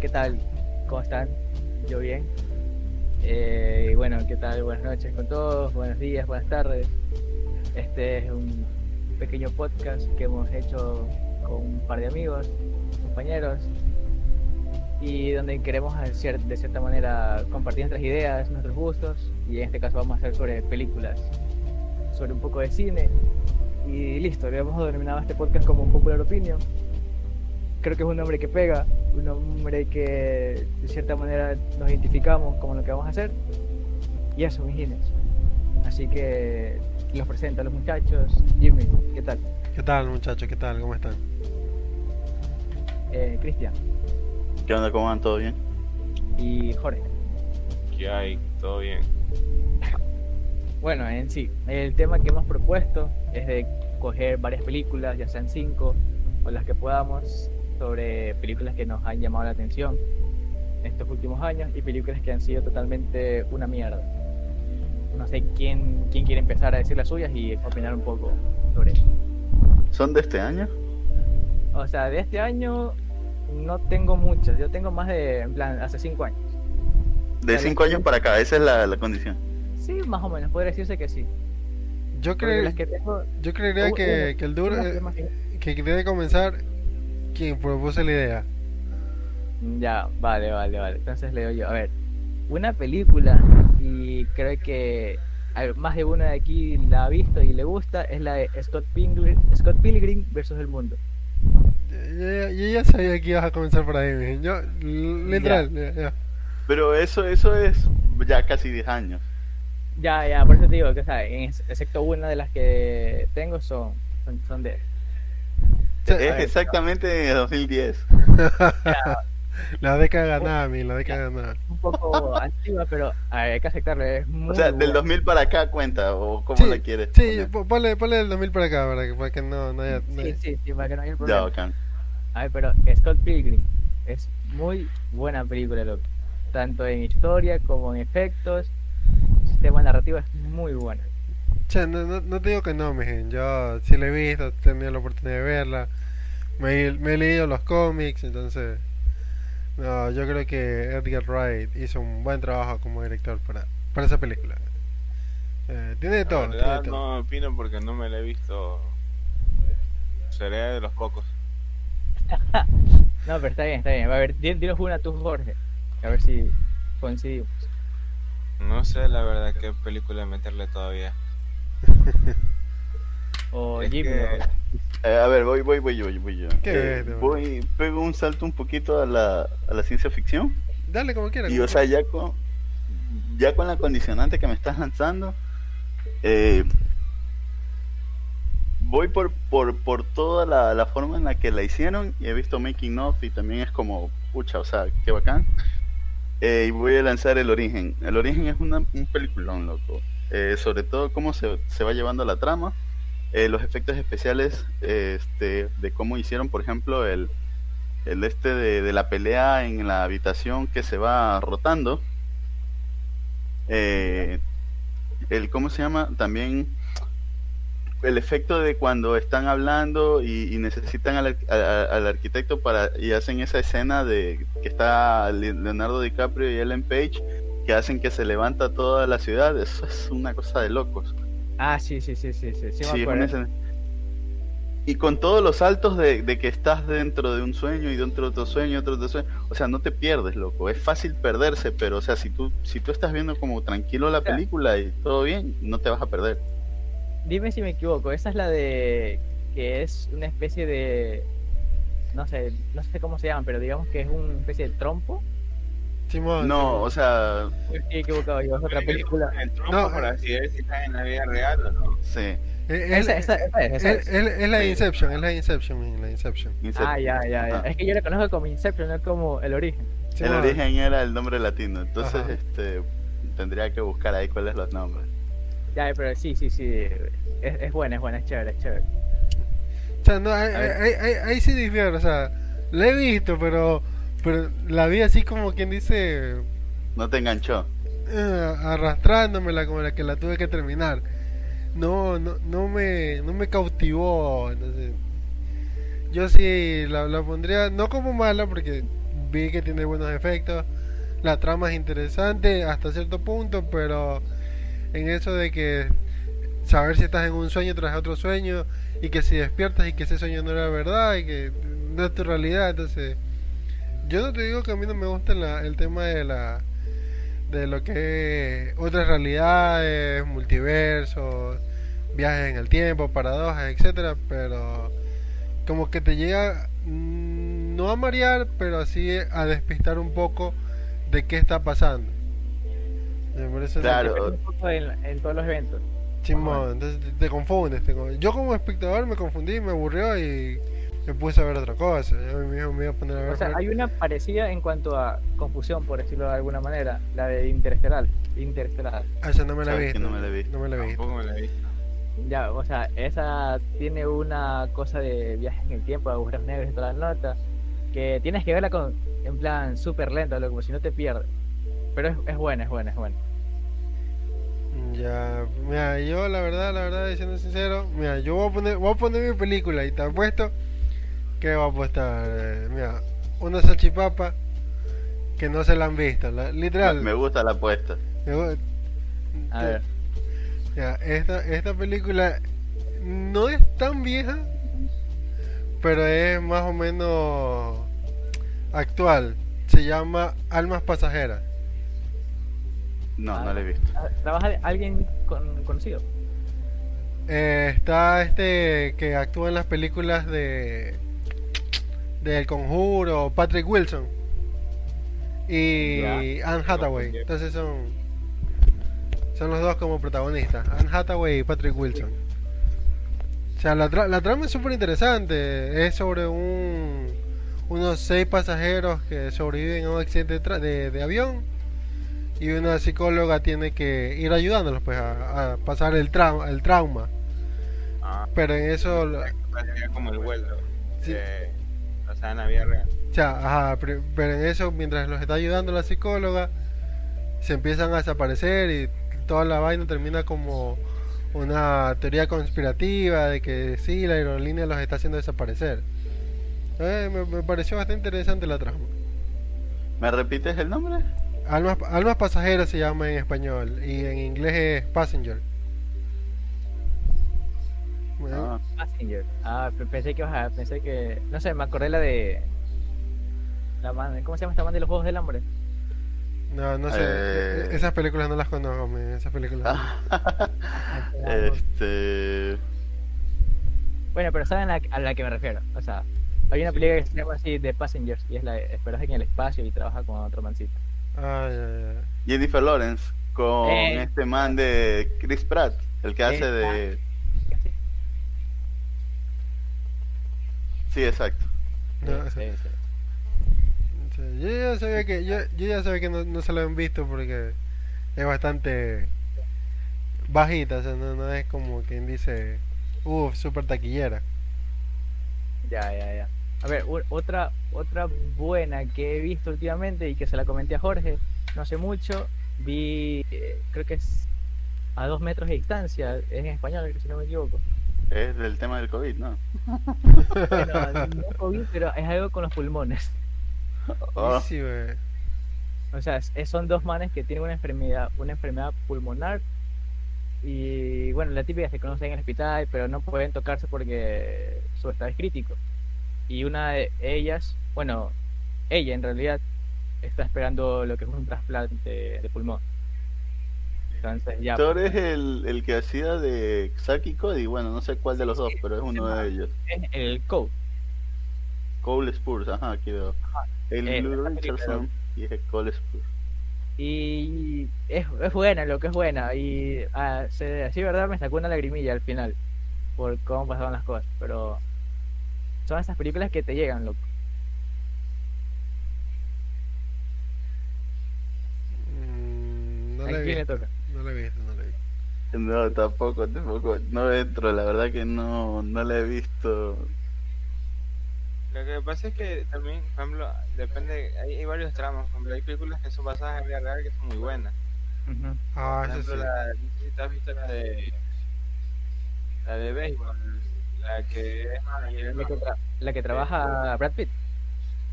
¿Qué tal? ¿Cómo están? Yo bien. Eh, bueno, ¿qué tal? Buenas noches con todos, buenos días, buenas tardes. Este es un pequeño podcast que hemos hecho con un par de amigos, compañeros, y donde queremos de cierta manera compartir nuestras ideas, nuestros gustos, y en este caso vamos a hacer sobre películas, sobre un poco de cine, y listo, le hemos denominado este podcast como un popular opinion creo que es un nombre que pega, un nombre que de cierta manera nos identificamos con lo que vamos a hacer. Y eso, mis Gines. Así que los presento a los muchachos. Jimmy, ¿qué tal? ¿Qué tal, muchachos? ¿Qué tal? ¿Cómo están? Eh, Cristian. ¿Qué onda? ¿Cómo van? ¿Todo bien? Y Jorge. ¿Qué hay? ¿Todo bien? Bueno, en sí, el tema que hemos propuesto es de coger varias películas, ya sean cinco o las que podamos, sobre películas que nos han llamado la atención estos últimos años y películas que han sido totalmente una mierda. No sé quién, quién quiere empezar a decir las suyas y opinar un poco sobre eso. ¿Son de este año? O sea, de este año no tengo muchas, yo tengo más de, en plan, hace cinco años. De cinco años para acá, esa es la, condición. Sí, más o menos, podría decirse que sí. Yo, creo, que yo creería que, que el duro, que debe comenzar quien propuso la idea. Ya, vale, vale, vale. Entonces leo yo. A ver, una película, y creo que más de uno de aquí la ha visto y le gusta, es la de Scott Pilgrim, Scott Pilgrim versus el mundo. Yo, ya sabía que ibas a comenzar por ahí, yo, literal, ya. Pero eso, eso es ya casi 10 años. Ya, ya, por eso te digo que, ¿sabes? excepto una de las que tengo son, son, son de es exactamente 2010. la década ganada, mi, la década ganada. Un poco antigua, pero hay que aceptarlo. Es o sea, del 2000 para acá cuenta, o cómo la quieres. Sí, ponle, ponle del 2000 para acá, para que, para que no, no haya. Sí, sí, sí, para que no haya problema. Ya, A ver, pero Scott Pilgrim es muy buena película, loco. Tanto en historia como en efectos. El sistema narrativo es muy bueno. Che, no, no, te digo que no, mijen. Yo sí la he visto, he tenido la oportunidad de verla. Me, he leído los cómics, entonces. No, yo creo que Edgar Wright hizo un buen trabajo como director para, para esa película. Eh, tiene de todo. no opino porque no me la he visto. Seré de los pocos. no, pero está bien, está bien. A ver, dinos una tú, Jorge. A ver si coincidimos. No sé la verdad qué película meterle todavía. o Jimmy. Eh, a ver, voy, voy, voy yo, voy yo. Eh, voy, pego un salto un poquito a la, a la ciencia ficción. Dale como quieras. Y o sea, ya con, ya con la condicionante que me estás lanzando, eh, voy por, por, por toda la, la, forma en la que la hicieron y he visto making of y también es como, pucha, o sea, qué bacán. y voy a lanzar El Origen. El Origen es una, un peliculón, loco. Eh, sobre todo cómo se, se, va llevando la trama, eh, los efectos especiales este, de cómo hicieron, por ejemplo, el, el este de, la pelea en la habitación que se va rotando. Eh, el, ¿cómo se llama? También el efecto de cuando están hablando y, necesitan al, al, arquitecto para y hacen esa escena de que está Leonardo DiCaprio y Ellen Page que hacen que se levanta toda la ciudad, eso es una cosa de locos. Ah, sí, sí, sí, sí, sí, sí, Y con todos los saltos de, que estás dentro de un sueño y dentro de otro sueño, otro, otro sueño, o sea, no te pierdes, loco. Es fácil perderse, pero, o sea, si tú, si tú estás viendo como tranquilo la película y todo bien, no te vas a perder. Dime si me equivoco, esa es la de que es una especie de, no sé, no sé cómo se llama, pero digamos que es una especie de trompo no, o sea. Estoy equivocado, yo es otra película. no, para así ver si está en la vida real o no. Sí. Es, esa, es, la Inception, es la Inception, la Inception. Ah, ya, ya, ya. Es que yo la conozco como Inception, no como el origen. el origen era el nombre latino, entonces este tendría que buscar ahí cuáles los nombres. Ya, pero sí, sí, sí. Es, es buena, es buena, es chévere, es chévere. O sea, no, ahí, ahí, ahí, sí difiere, o sea, la he visto, pero pero la vi así como quien dice. No te enganchó. Eh, arrastrándomela como la que la tuve que terminar. No, no, no me, no me cautivó. yo sí la, la, pondría, no como mala, porque vi que tiene buenos efectos. La trama es interesante hasta cierto punto, pero en eso de que saber si estás en un sueño tras otro sueño y que si despiertas y que ese sueño no era verdad y que no es tu realidad, entonces yo no te digo que a mí no me gusta la- el tema de la de lo que es otras realidades, multiversos, viajes en el tiempo, paradojas, etcétera, pero como que te llega mm, no a marear, pero así a despistar un poco de qué está pasando. Me parece Claro. Depende un poco en, en todos los eventos. Chimón, entonces te, te confundes. te Yo como espectador me confundí, me aburrió y me puse a ver otra cosa. Yo me, me iba a poner a ver. O sea, hay una parecida en cuanto a confusión, por decirlo de alguna manera, la de Interestelar. Interestelar. Ah, esa no me la visto. no me la visto. No me la visto. Tampoco me la visto. Ya, o sea, esa tiene una cosa de viajes en el tiempo, agujeros negros y todas las notas, que tienes que verla con, en plan súper lento, como si no te pierdes. Pero es, es buena, es buena, es buena. Ya, mira, yo la verdad, la verdad, diciendo sincero, mira, yo voy a poner, voy a poner mi película y te apuesto que va a apostar, eh, mira, una salchipapa que no se la han visto, la- literal. Me gusta la apuesta. A te- ver, Ya, esta, esta película no es tan vieja, pero es más o menos actual. Se llama Almas Pasajeras. No, no la he visto. ah, ¿trabaja alguien con- conocido? Eh, está este que actúa en las películas de del Conjuro, Patrick Wilson y Anne Hathaway. Entonces son son los dos como protagonistas, Anne Hathaway y Patrick Wilson. O sea, la, tra- la trama es súper interesante. Es sobre un unos seis pasajeros que sobreviven a un accidente de, de- de avión y una psicóloga tiene que ir ayudándolos pues a, a pasar el, trau- el trauma. Ah, Pero en eso, como el vuelo. Sí. Pasaba en la vida real. sea, ajá, pero pero en eso mientras los está ayudando la psicóloga se empiezan a desaparecer y toda la vaina termina como una teoría conspirativa de que sí, la aerolínea los está haciendo desaparecer. Eh, me, me pareció bastante interesante la trama. ¿Me repites el nombre? Almas, Almas pasajeras se llama en español y en inglés es Passenger. Ah, Passenger. Ah, pe- pensé que, pensé que, no sé, me acordé la de, la man, ¿cómo se llama esta man de los Juegos del Hambre? no, no sé. Eh. Esas películas no las conozco, esas películas. Ah. este. Bueno, pero saben a, a la que me refiero. O sea, hay una película que se llama así The Passengers y es la de esperaje en el espacio y trabaja con otro mancito. Ah, ya, ya. Jennifer Lawrence con Eh. este man de Chris Pratt, el que hace de. Sí, exacto. No, Sí, sí, sí. Sí, Yo ya sabía que yo, yo ya sabía que no, no se lo han visto porque es bastante bajita, o sea, no, no es como quien dice, uff, super taquillera. Ya, ya, ya. A ver, u- otra, otra buena que he visto últimamente y que se la comenté a Jorge, no hace mucho, vi, eh, creo que es a dos metros de distancia, es en español, si no me equivoco. Es del tema del COVID, ¿no? Bueno, no COVID, pero es algo con los pulmones. Oh, sí. O sea, es- es- son dos manes que tienen una enfermedad, una enfermedad pulmonar y bueno, la típica se conoce en el hospital, pero no pueden tocarse porque su estado es crítico. Y una de ellas, bueno, ella en realidad está esperando lo que es un trasplante de pulmón. Entonces ya, Thor es el, el que hacía de Saki Cody, bueno, no sé cuál de los dos, pero es uno de ellos. es el code. Cole Spurs, ajá, aquí veo. El Eh, Blue Richardson y es Cole Spurs. Y es, es buena, lo que es buena. Y ah, se, así, verdad, me sacó una lagrimilla al final por cómo pasaban las cosas. Pero son esas películas que te llegan, loco. Mm, no ¿A la he quién le visto, toca? No la he visto, no la he visto. No, tampoco, tampoco. No entro, la verdad que no, no la he visto. Lo que pasa es que también, por ejemplo, depende, hay, hay varios tramos. Por ejemplo, hay películas que son basadas en vida real que son muy buenas. Ujú. Ah, Por ejemplo, sí. la, no sé si te has visto la de. La de béisbol, la que es La, que tra- la que trabaja Brad Pitt.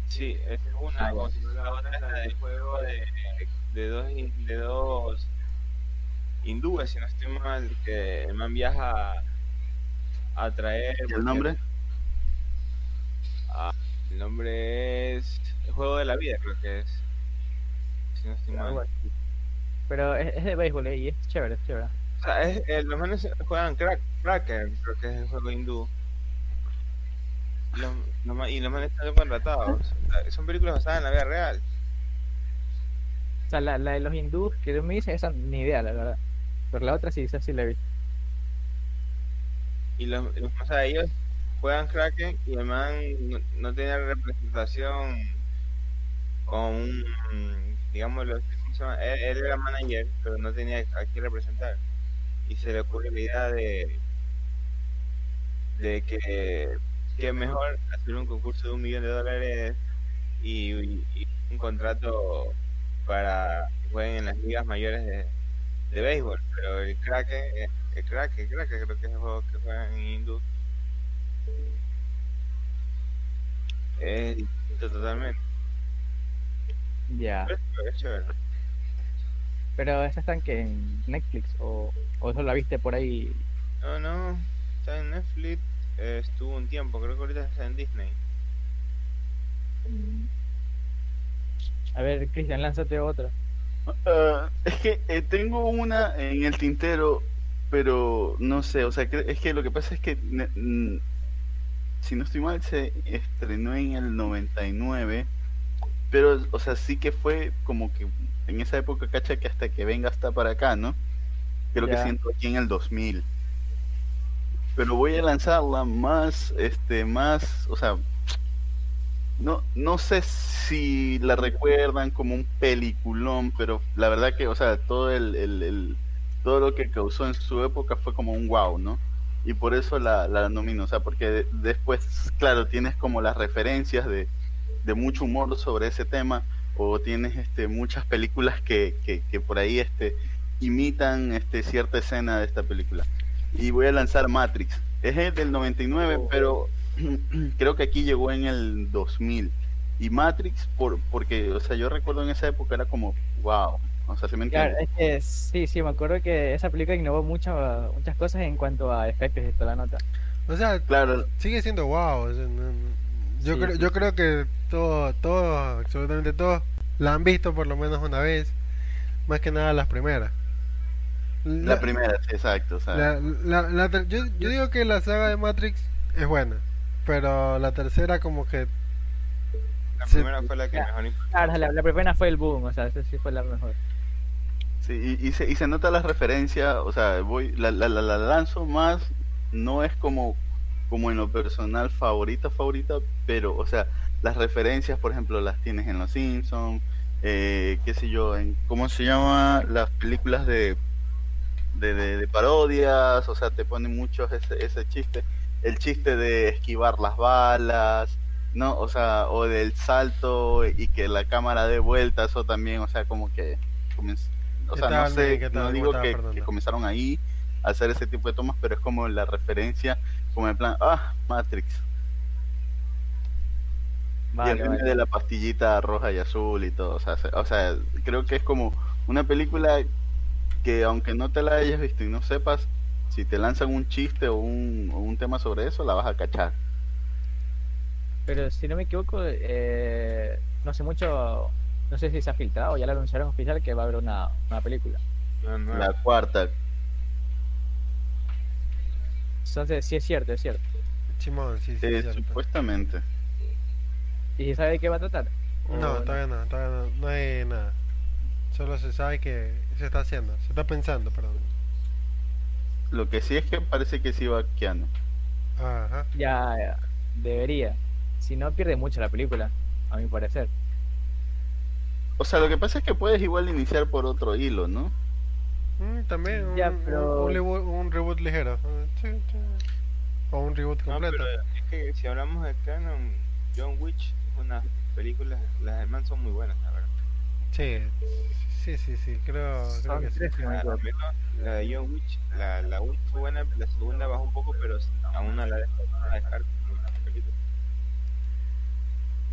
Sí, esa es una. Ah, si la otra es la del juego de, de dos de dos hindúes, si no estoy mal, que el man viaja a traer. ¿Y el nombre? Ah, el nombre es el juego de la vida, creo que es. Si no estoy mal. Pero es, es de béisbol eh, y es chévere, es chévere. O sea, es, eh, los manes juegan crack, Cracker, creo que es el juego hindú. Y los, los ma- y los manes están contratados. Son películas basadas en la vida real. O sea, la, la de los hindús que tú me dices, esa ni idea, la verdad. Pero la otra sí, esa sí la visto. Y los, los- o sea, ellos juegan Kraken y el man no, no representación con un, digamos, ¿cómo se llama? Él, él era manager, pero no tenía a quién representar. Y se le ocurrió la idea de, de que, que mejor hacer un concurso de un millón de dólares y un contrato para que jueguen en las ligas mayores de, de béisbol. Pero el Kraken, el Kraken, el Kraken creo que es el juego que juegan en hindú. Es distinto totalmente. Ya. Pero es chévere. Pero esa está en que en Netflix o, o solo la viste por ahí. No, no, está en Netflix, eh, estuvo un tiempo, creo que ahorita está en Disney. A ver, Cristian, lánzate otra. Ah, es que eh, tengo una en el tintero, pero no sé, o sea, cre- es que lo que pasa es que, mm, si no estoy mal, se estrenó en el 99, pero, o sea, sí que fue como que en esa época, cacha, que hasta que venga hasta para acá, ¿no? Creo que siento aquí en el 2000. Pero voy a lanzarla más, este, más, o sea, no, no sé si la recuerdan como un peliculón, pero la verdad que, o sea, todo el, el- el- todo lo que causó en su época fue como un wow, ¿no? Y por eso la, la nomino, o sea, porque de- después, claro, tienes como las referencias de, de mucho humor sobre ese tema, o tienes este muchas películas que, que, que por ahí este imitan este cierta escena de esta película. Y voy a lanzar Matrix. Es el del 99, Oh. pero creo que aquí llegó en el 2000. Y Matrix, por, porque, o sea, yo recuerdo en esa época era como, wow. O sea, se me entiende. Claro, es que sí, sí, me acuerdo que esa película innovó mucho, muchas cosas en cuanto a efectos y toda la nota. O sea, Claro, sigue siendo wow. o sea, no- no- yo, Sí, creo, sí, yo creo que todos, todos, absolutamente todos, la han visto por lo menos una vez. Más que nada las primeras. la primera, sí, exacto. O sea, la- la- la yo, yo digo que la saga de Matrix es buena. Pero la tercera como que... La Sí. primera fue la que mejor. Claro, la, la primera fue el boom, o sea, esa sí fue la mejor. Sí, y, y se, y se nota la referencia, o sea, voy, la, la, la, la lanzo más, no es como, como en lo personal favorita, favorita, pero, o sea, las referencias, por ejemplo, las tienes en Los Simpsons, eh, qué sé yo, en, ¿cómo se llama? Las películas de, de, de, de parodias, o sea, te ponen muchos ese, ese chiste, el chiste de esquivar las balas, ¿no? O sea, o del salto y que la cámara dé vuelta, eso también, o sea, como que... comenz- o ¿Qué sea, no sé, no ¿Cómo digo que, comenzaron ahí a hacer ese tipo de tomas, pero es como la referencia, como en plan, ah, Matrix. y el vale. de la pastillita roja y azul y todo, o sea, se- o sea, creo que es como una película que aunque no te la hayas visto y no sepas, si te lanzan un chiste o un, o un tema sobre eso, la vas a cachar. Pero si no me equivoco, eh, no sé mucho, no sé si se ha filtrado, ya la anunciaron oficial que va a haber una, una película. No, no, La cuarta, Entonces, sí es cierto, es cierto. Simón, sí, sí, eh, cierto. supuestamente. ¿Y si sabe de qué va a tratar? ¿O No, todavía no, todavía no, no hay nada. Solo se sabe que se está haciendo, se está pensando, perdón. Lo que sí es que parece que sí va Keanu. Ajá. Ya, ya, debería. Si no, pierde mucho la película, a mi parecer. O sea, lo que pasa es que puedes igual iniciar por otro hilo, ¿no? Mm, también un, Ya, un- pero- un, reboot, un reboot ligero. Ah, sí, sí. O un reboot No, completo. pero es que si hablamos de canon, John Witch es una película, las demás son muy buenas, la verdad. Sí, sí, sí, sí, creo, que sí. tres, no me La, de John Witch, la, la buena, la segunda bajó un poco, pero aún no la la dejar como una película.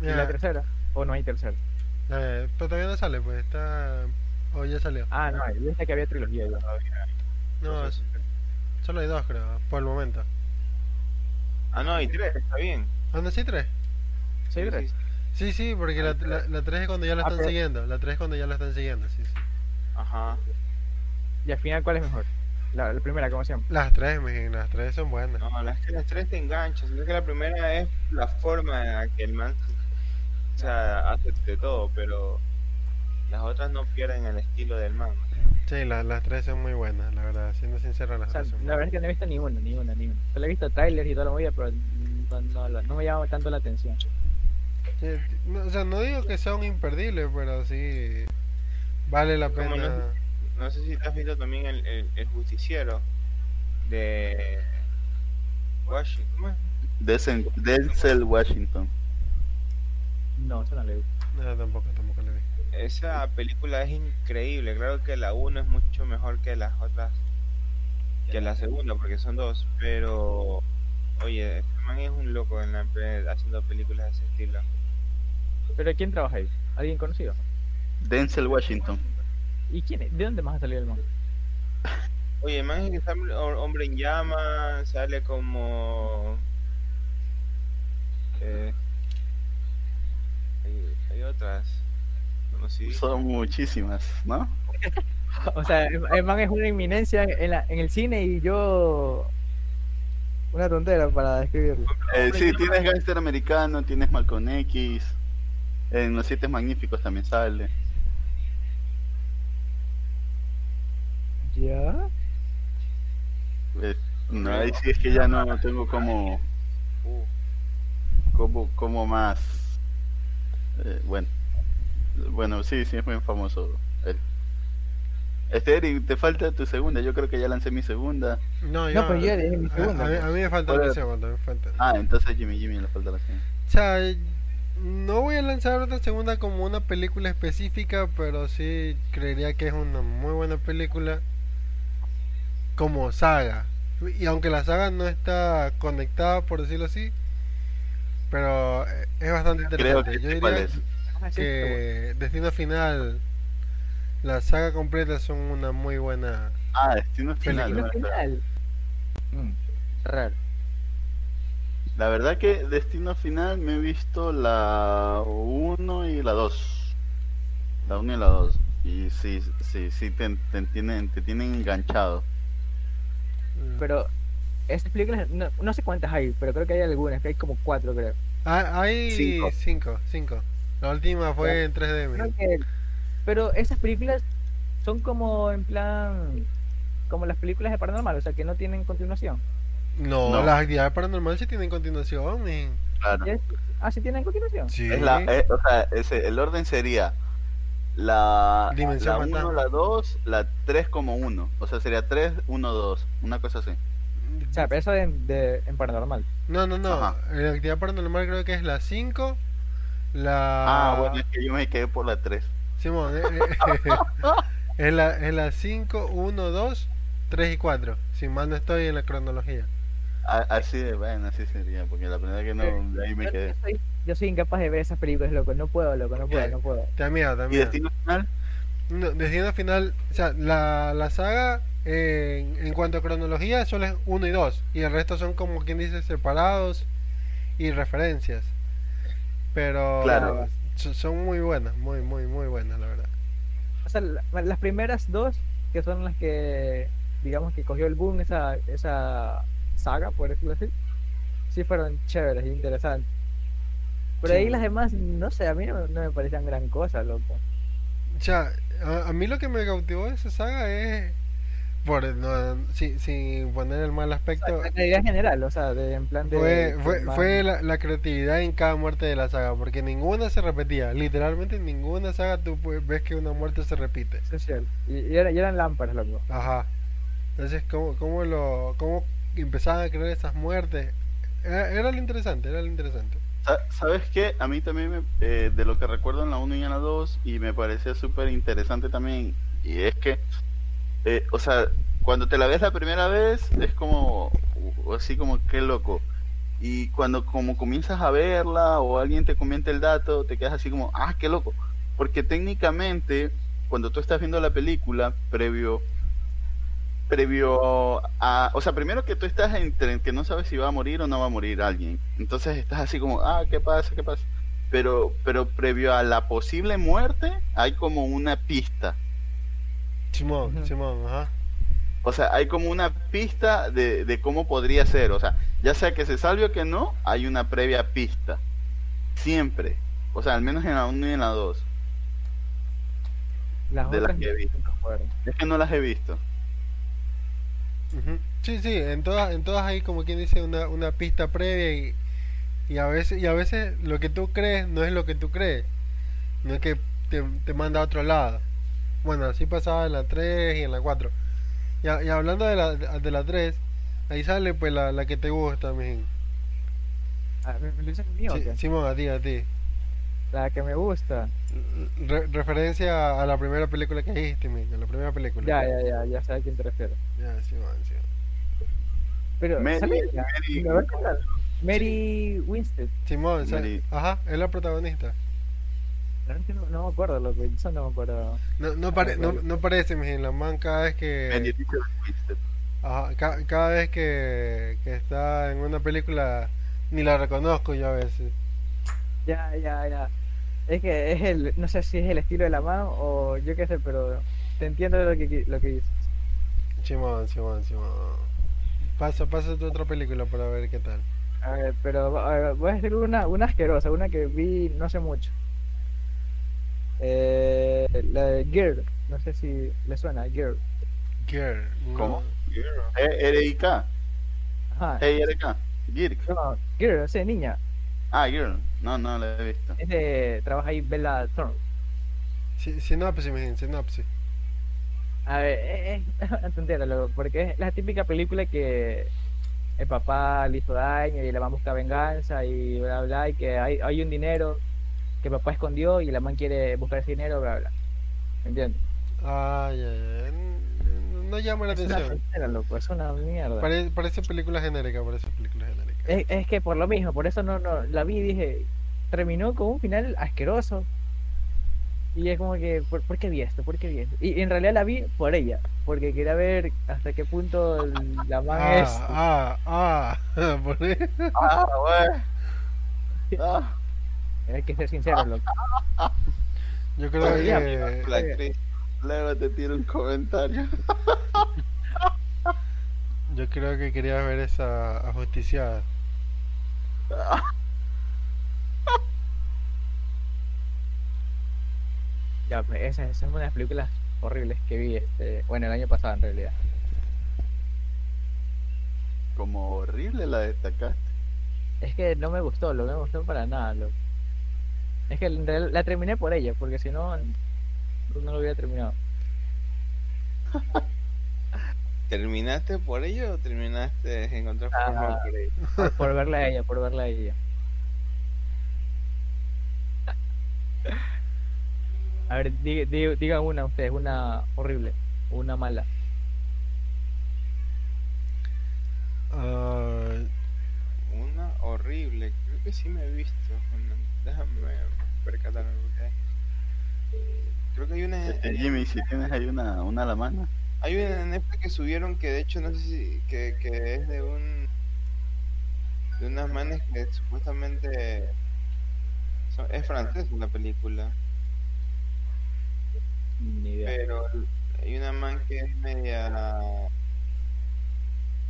¿Y la tercera? ¿O no hay tercera? eh, pero todavía no sale, pues está. O ya salió. Ah, no, hay. Yo pensé que había trilogía ya. No, solo hay dos, creo, por el momento. Ah, no, y tres, está bien. ¿Ah, no, sí, tres? ¿Sí, Sí, tres? Sí, Sí, porque la, la, la 3 es cuando ya la Ah, están pero- siguiendo. La 3 es cuando ya la están siguiendo, sí, sí. Ajá. ¿Y al final cuál es mejor? La, la primera, ¿cómo se llama? Las 3, mijín, las 3 son buenas. No, las las tres te enganchan. Sino que la primera es la forma en la que el man o sea, hace de todo, pero las otras no pierden el estilo del man. Sí, la- las 3 son muy buenas, la verdad. Siendo sincero, las O sea, 3 son la verdad es que no he visto ni una, ni una, ni una. Solo he visto trailers y toda la movida, pero no, no, no, no me llama tanto la atención. Sí, no, o sea, no digo que sea un imperdible, pero sí vale la ¿Cómo pena. no? No sé si te has visto también el, el, el justiciero de Washington. ¿Cómo es? Denzel, Washington. No, eso no le. No, tampoco, tampoco le vi. Esa película es increíble. Claro que la 1 es mucho mejor que las otras, que la segunda, porque son dos. Pero, oye, este man es un loco en la, haciendo películas de ese estilo. ¿Pero quién trabaja ahí? ¿Alguien conocido? Denzel Washington. ¿Y quién es? ¿De dónde más ha salido el man? Oye, el man es que hombre en llama, sale como. Eh, hay, hay otras. conocidas. Son muchísimas, ¿no? O sea, el, el man es una inminencia en, la- en el cine y yo... Una tontera para describirlo. Eh, sí, tienes Gangster Americano, tienes Malcolm X. En Los Siete Magníficos también sale. ¿Ya? Eh, no, ahí sí es que ya no tengo como, como, como más. eh, bueno, bueno, sí, sí es muy famoso. Este Eric, te falta tu segunda. Yo creo que ya lancé mi segunda. No, yo, No, pero ya mi a- segunda, A, mí, a mí me falta ¿Cuál la segunda, me falta. Ah, entonces Jimmy Jimmy le falta la segunda. O sea, no voy a lanzar otra segunda como una película específica, pero sí creería que es una muy buena película como saga. Y aunque la saga no está conectada, por decirlo así, pero eh, es bastante Creo interesante. que Yo diría es. Ah, que Destino Final, la saga completa son una muy buena. Ah, Destino Final. Destino ¿no? final. Mm, raro. La verdad que Destino Final me he visto la 1 y la 2. La 1 y la 2. Y sí, sí, sí te, te tienen, te tienen enganchado. mm. Pero esas películas, no, no sé cuántas hay, pero creo que hay algunas, que hay como cuatro, creo. Ah, hay Cinco. cinco, cinco. La última fue en 3D. mira. Creo que- pero esas películas son como en plan, como las películas de paranormal, o sea, que no tienen continuación. No, No. las actividades paranormales sí tienen continuación, men. Claro. ¿Ya es- Ah, sí tienen continuación. Sí. Es la, eh, o sea, ese, el orden sería la, Dimensión la 1, fantasma. la 2, la 3 como 1. O sea, sería 3, 1, 2. Una cosa así. O sea, pero eso de, de- en paranormal. No, no, no. Ajá. La actividad paranormal creo que es la 5. La. Ah, bueno, es que yo me quedé por la 3. Simón, eh, eh, es la es la 5, 1, 2, 3 y 4. Si mal no estoy en la cronología. Así de, bueno, así sería. Porque la primera que no, de ahí me Yo, quedé. yo soy, yo soy incapaz de ver esas películas, loco. No puedo, loco, no puedo, no puedo. Te da miedo, te da ¿Y miedo. Destino Final? No, Destino final, o sea, la, la saga eh, en, en cuanto a cronología solo es 1 y 2 y el resto son como quien dice separados y referencias. Pero Claro. So- son muy buenas, muy, muy, muy buenas, la verdad. O sea, la- las primeras dos, que son las que, digamos, que cogió el boom esa, esa saga, por decirlo así, sí fueron chéveres e interesantes. Pero Sí. ahí las demás, no sé, a mí no, no me parecían gran cosa, loco. O sea, a, a mí lo que me cautivó de esa saga es, por, no, sin, sin poner el mal aspecto, La idea general, o sea, de, en plan de... fue, fue, la, la creatividad en cada muerte de la saga, porque ninguna se repetía, literalmente en ninguna saga tú pues, ves que una muerte se repite. Cierto. Y, y era- y eran lámparas, loco. Ajá. Entonces, ¿cómo, cómo, lo, cómo empezaban a crear esas muertes? Era, era lo interesante, era lo interesante. Sa- ¿Sabes qué? A mí también, me, eh, de lo que recuerdo en la 1 y en la 2, y me parecía súper interesante también, y es que, eh, o sea, cuando te la ves la primera vez, es como, así como, qué loco. y cuando como comienzas a verla o alguien te comenta el dato, te quedas así como, ah, qué loco. Porque técnicamente, cuando tú estás viendo la película, previo previo a, o sea, primero que tú estás entre que no sabes si va a morir o no va a morir alguien. Entonces estás así como, ah, ¿qué pasa? ¿Qué pasa? Pero pero previo a la posible muerte hay como una pista. Simón. Simón, ajá. O sea, hay como una pista de, de cómo podría ser. O sea, ya sea que se salve o que no, hay una previa pista. Siempre. O sea, al menos en la 1 y en la 2. Las de las que he visto. Es que no las he visto. Sí, sí, en todas, en todas hay como quien dice una, una pista previa y, y a veces, y a veces lo que tú crees no es lo que tú crees. No es que te, te manda a otro lado. Bueno, así pasaba en la 3 y en la 4. Y, y hablando de la, de la 3, ahí sale pues la, la que te gusta, mijín. Ah, ¿Me, lo dices mío Sí? Simón, a ti, a ti. La que me gusta. Re- referencia a la primera película que dijiste, mijín, a la primera película. Ya, ya, ya, ya sé a quién te refieres. Ya, Simón, Simón. Pero, Mary- ¿sale ella? Mary- ¿Me vas a hablar? Mary Winstead. Simón, Mary- ajá, es la protagonista. Realmente no, no me acuerdo lo que hizo, no me acuerdo. No, no, pare- no, no parece, man cada vez que... Ajá, ca- cada vez que, que está en una película ni la reconozco yo a veces. Ya, ya, ya. Es que es el, no sé si es el estilo de la mano o yo qué sé, pero te entiendo lo que, lo que dices. Simón, Simón, Simón. Pasa, pasa tu otra película para ver qué tal. A ver, pero a ver, voy a decir una, una asquerosa, una que vi no sé mucho. Eh, la de Girl, no sé si le suena, Girl. Girl. no. ¿Cómo? E- R-I-K. Ajá. E-I-R-K. Girk. No, Girl, o sea, niña. Ah, Girl. No, no la he visto. Es de, trabaja ahí Bella Thorne. Si- Sinopsis, mijín, sinopsis. A ver, tontería, loco, porque es la típica película que el papá le hizo daño y la mamá busca venganza y bla, bla, y que hay, hay un dinero que papá escondió y la mamá quiere buscar ese dinero, bla, bla. ¿Me entiendes? Ay, ay, ay, No llama la Es una atención. tontera, loco, es una mierda. Pare- parece película genérica, parece película genérica. Es, es que por lo mismo, por eso no, no la vi y dije, terminó con un final asqueroso. Y es como que, ¿por, por qué vi esto? ¿Por qué vi esto? Y en realidad la vi por ella, porque quería ver hasta qué punto la man es. Ah, ah, ah. por. Ah, bueno. Ah, Hay que ser sincero, loco. Yo creo que... La actriz. luego te tiro un comentario. Yo creo que quería ver esa ajusticiada. Ya, pues, esa, esa es una de las películas horribles que vi, este, bueno, el año pasado en realidad. Como horrible la destacaste. Es que no me gustó, lo no me gustó para nada, loco. Es que en realidad la terminé por ella, porque si no, no lo hubiera terminado. ¿Terminaste por ello o terminaste en otra Ah. forma por ello? Por, por verla a ella, por verla a ella. A ver, di- di- digan una ustedes, una horrible, una mala. Ah, Una horrible. Creo que sí me he visto. Déjame percatarme porque. Creo que hay una. Este, Jimmy, si tienes ahí una, una a la mano. Hay una en Netflix que subieron que de hecho no sé si. que, que es de un. de unas manes que supuestamente. son- es francesa la película. Ni idea. Pero hay una man que es media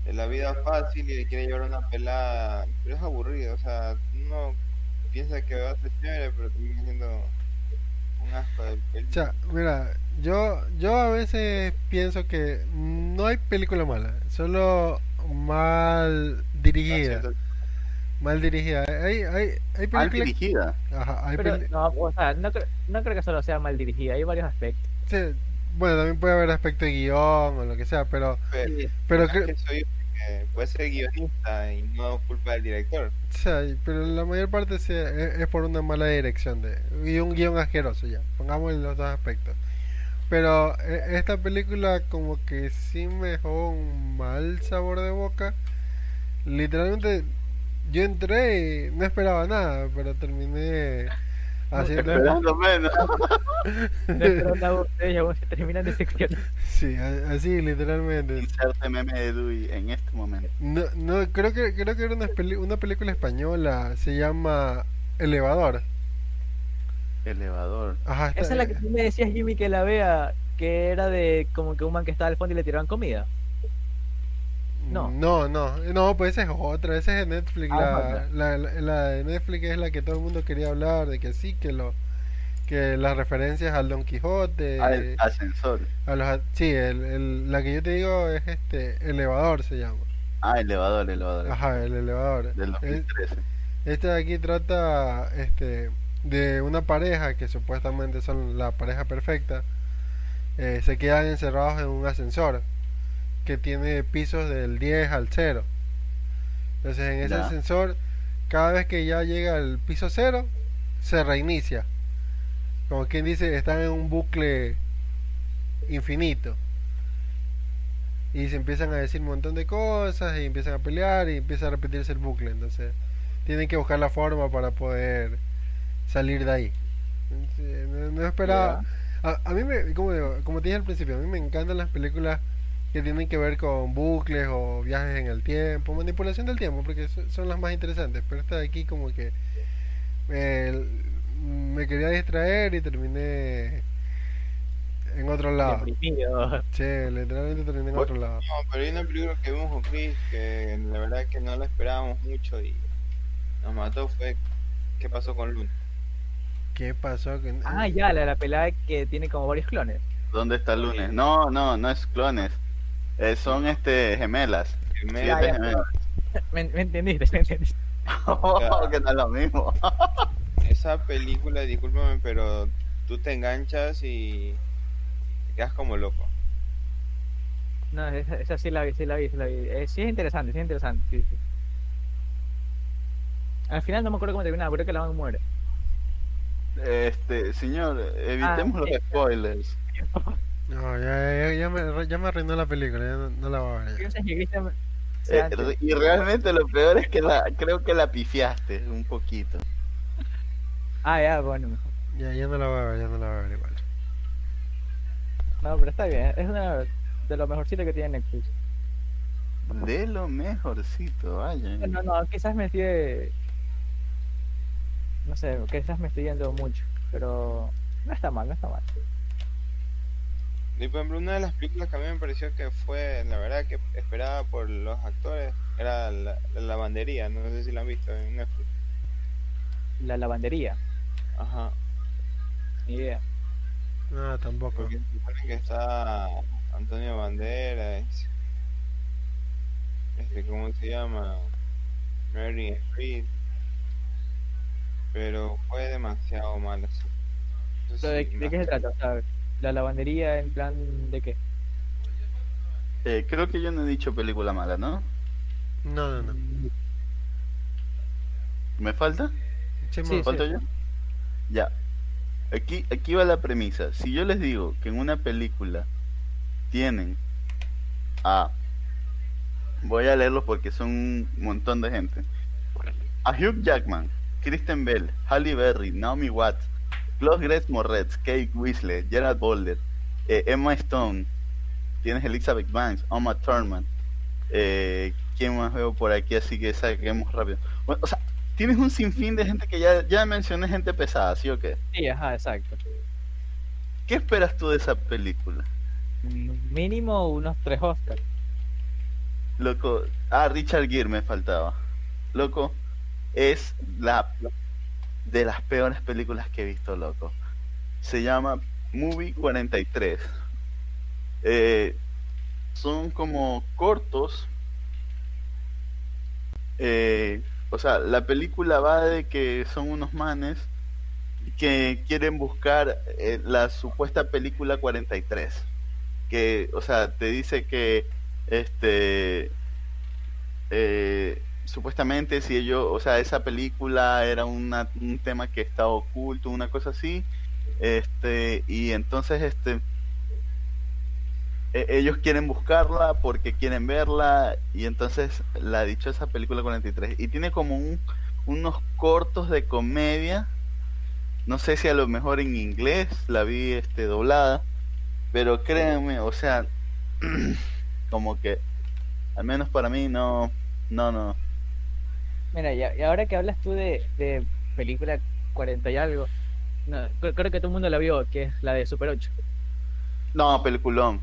de la vida fácil y le quiere llevar una pelada, pero es aburrido, o sea, uno piensa que va a ser chévere, pero termina siendo un asco de o película. sea, mira, yo, yo a veces pienso que no hay película mala, solo mal dirigida, mal dirigida. Hay, hay, hay Mal películas, dirigida. ajá, hay Pero, peli- no, o sea, no, creo- no creo que solo sea mal dirigida, hay varios aspectos. sí, bueno, también puede haber aspecto de guion o lo que sea, pero, Pero, que soy puede ser guionista y no culpa del director. o sea, pero la mayor parte sí es, es por una mala dirección de y un guion asqueroso ya, pongamos los dos aspectos. Pero eh, esta película como que sí me dejó un mal sabor de boca. Literalmente yo entré y no esperaba nada, pero terminé haciendo... Esperando menos. No espero nada de ustedes, ya vos se terminan de seccionar. Sí, a- así literalmente. Inserte meme de Dewey en este momento. No, no creo que creo que era una, peli- una película española, se llama Elevador. Elevador. Ajá, está- Esa es la que tú me decías, Jimmy, que la vea, que era de como que un man que estaba al fondo y le tiraban comida. No. No, no, no, pues esa es otra, esa es de Netflix, Ah, la, la, la- la de Netflix es la que todo el mundo quería hablar, de que sí, que lo que las referencias al Don Quijote, Ah, el ascensor. a los, a- sí, el, el- la que yo te digo es este, Elevador se llama, Ah, elevador, elevador. ajá, el elevador. Del Es- 2013. Este de aquí trata este, de una pareja que supuestamente son la pareja perfecta. eh, se quedan encerrados en un ascensor que tiene pisos del 10 al 0. Entonces en ese Ya. ascensor, cada vez que ya llega al piso 0, se reinicia. Como quien dice, están en un bucle infinito. Y se empiezan a decir un montón de cosas y empiezan a pelear y empieza a repetirse el bucle. Entonces tienen que buscar la forma para poder salir de ahí. No, no esperaba. A, a mí, me, como, digo, como te dije al principio, a mí me encantan las películas que tienen que ver con bucles o viajes en el tiempo, manipulación del tiempo, porque so- son las más interesantes. Pero esta de aquí como que me, me quería distraer y terminé en otro lado. Deprimido. Che, literalmente terminé en otro lado. No, pero hay una película que vimos con Chris que la verdad es que no la esperábamos mucho y nos mató fue ¿Qué pasó con Luna? ¿Qué pasó? Que- Ah, ya, la, la pelada que tiene como varios clones. ¿Dónde está Lunes? No, no, no es clones. Eh, son este gemelas. Ya, gemelas. ¿Me, me entendiste? ¿Me entendiste? que no es lo mismo. Esa película, discúlpame, pero tú te enganchas y te quedas como loco. No, esa, esa sí la vi, sí la vi, sí la vi. Eh, sí es interesante, sí es interesante, sí, sí. Al final no me acuerdo cómo terminaba, creo que la man muere. Este, señor, evitemos Ah, los eh, spoilers. No, ya, ya, ya me, ya me arruinó la película, ya no, no la voy a ver. Eh, y realmente lo peor es que la, creo que la pifiaste un poquito. Ah, ya, bueno, mejor. Ya, ya no la voy a ver, ya no la voy a ver igual. No, pero está bien, es una de lo mejorcito que tiene Netflix. De lo mejorcito, vaya. No, no, quizás me estoy... No sé, quizás me estoy yendo mucho, pero no está mal, no está mal. Y por ejemplo, una de las películas que a mí me pareció que fue, la verdad, que esperaba por los actores era la, la lavandería. No sé si la han visto en Netflix. La lavandería, Ajá. ni idea. No, tampoco. Porque que está Antonio Banderas. Este, ¿cómo se llama? Mary Street. Pero fue demasiado Pero sí, ¿De, de qué se trata? Sea, la lavandería en plan de qué? Eh, creo que yo no he dicho película mala, ¿no? No, no, no. ¿Me falta? Sí, Sí, mo- ¿Falto yo? Ya. Aquí, aquí va la premisa. Si yo les digo que en una película tienen a... Voy a leerlos porque son un montón de gente. A Hugh Jackman, Kristen Bell, Halle Berry, Naomi Watts, Claude Grace Moretz, Kate Winslet, Gerard Boulder, eh, Emma Stone, tienes Elizabeth Banks, Uma Thurman, eh, ¿quién más veo por aquí? Así que saquemos rápido. Bueno, o sea, tienes un sinfín de gente que ya, ya mencioné gente pesada, ¿sí o qué? Sí, ajá, exacto. ¿Qué esperas tú de esa película? Mínimo unos tres Oscars. Loco, ah, Richard Gere me faltaba. Loco, es la de las peores películas que he visto, loco. Se llama Movie 43. Eh, son como cortos. Eh, o sea, la película va de que son unos manes que quieren buscar eh, la supuesta película 43. Que, o sea, te dice que este supuestamente si ellos o sea esa película era una, un tema que estaba oculto una cosa así este y entonces este e- ellos quieren buscarla porque quieren verla y entonces la dichosa película 43 y tiene como un, unos cortos de comedia no sé si a lo mejor en inglés la vi este doblada pero créanme o sea como que al menos para mí no no no Mira, y, ahora que hablas tú de, de película 40 y algo, no, cre- creo que todo el mundo la vio, que es la de Super 8. no peliculón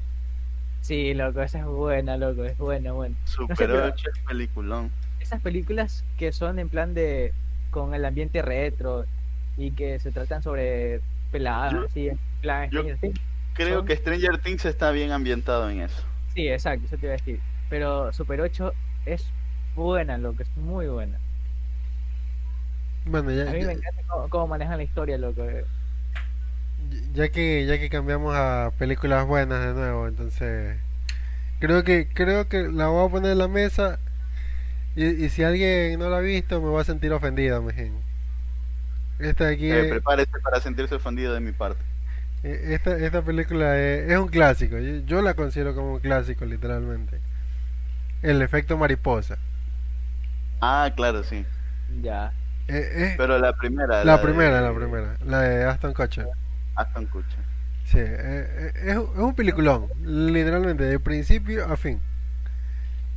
Sí, loco, esa es buena, loco, es buena, buena. Super pero- 8 es peliculón Esas películas que son en plan de, con el ambiente retro y que se tratan sobre peladas, Yo- así, en plan yo- Stranger Things. creo Son- que Stranger Things está bien ambientado en eso Sí, exacto, eso te iba a decir. Pero Super 8 es buena, loco, es muy buena. Bueno, ya, A mí ya- me encanta cómo, cómo manejan la historia, loco. ya que ya que cambiamos a películas buenas de nuevo, entonces creo que creo que la voy a poner en la mesa y, y si alguien no la ha visto me va a sentir ofendido, mijín. Esta de aquí Eh, es- prepárese para sentirse ofendido de mi parte eh, esta, esta película es, es un clásico, yo, yo la considero como un clásico literalmente. El efecto mariposa. ah claro sí Ya. Eh, es pero la primera la primera, la primera, la de Aston Kutcher. Aston Kutcher Sí, eh, eh, es, un- es un peliculón, literalmente, de principio a fin.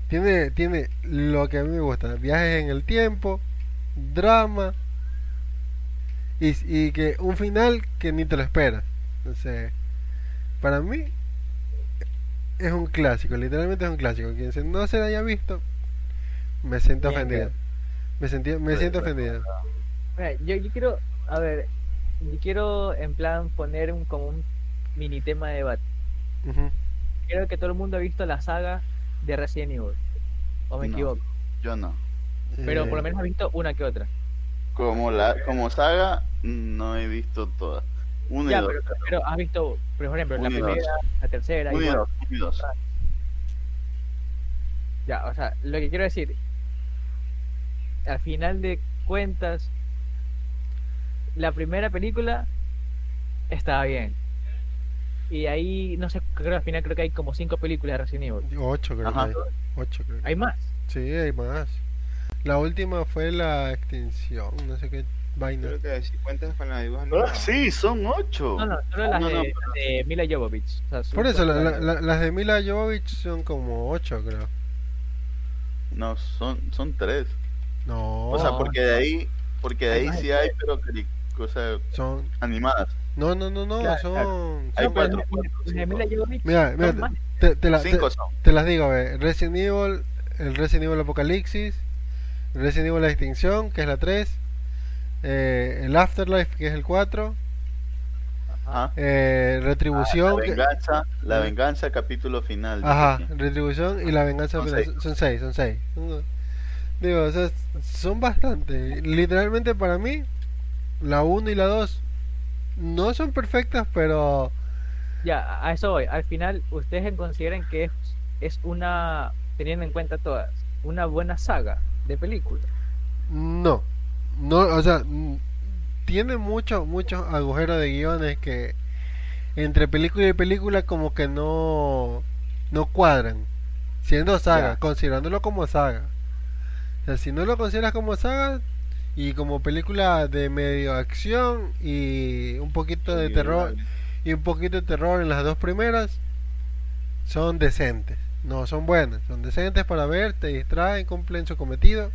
Tiene, tiene lo que a mí me gusta, viajes en el tiempo, drama y, y que un final que ni te lo esperas. Entonces, para mí es un clásico, literalmente es un clásico. Quien se- no se la haya visto, me siento ofendido. Me, sentí, me Pues, siento pues, ofendido. Mira, yo, yo quiero, a ver, yo quiero en plan poner un, como un mini tema de debate. Ujú. Creo que todo el mundo ha visto la saga de Resident Evil. O me No. equivoco. yo no Pero Eh, por lo menos ha visto una que otra. como la como saga no he visto todas uno Ya, y dos pero, pero has visto, por ejemplo, la Uno y dos. primera, la tercera, uno y dos, y dos. Ya, o sea, lo que quiero decir, al final de cuentas, la primera película estaba bien. Y ahí, no sé, creo que al final creo que hay como cinco películas de Resident Evil. Ocho creo Ajá. que hay. Ocho creo que Hay más. Sí, hay más. La última fue la extinción, no sé qué vaina. Creo que si cuentas con la dibujo Ah, animado. sí son ocho No, no, solo las No, de, no, las de Mila Jovovich. O sea, son Por eso, la- cuatro. la- la- las de Mila Jovovich son como ocho, creo. no son son tres no. O sea, porque de ahí, porque de ahí sí hay, pero cosas son animadas. No, no, no, no, son, son, Hay cuatro. Mira, mira, te, te, te, las digo, a Resident Evil, el Resident Evil Apocalipsis, Resident Evil La Extinción, que es la 3, eh, el Afterlife, que es el 4, Eh, Retribución. Ah, la venganza, la eh, venganza, capítulo final. Ajá, Retribución y la venganza son final. Seis. Son seis son 6. Digo, o sea, son bastante. Literalmente para mí, la 1 y la 2 no son perfectas, pero Ya, a eso voy. Al final, ustedes consideran que es, es una, teniendo en cuenta todas, una buena saga de películas. no. No, o sea, tiene muchos, muchos agujeros de guiones que entre película y película como que no, no cuadran. Siendo saga, Ya. considerándolo como saga. O sea, si no lo consideras como saga y como película de medio acción y un poquito de terror y un poquito de terror en las dos primeras, son decentes. No son buenas, son decentes para ver, te distraen, cumplen su cometido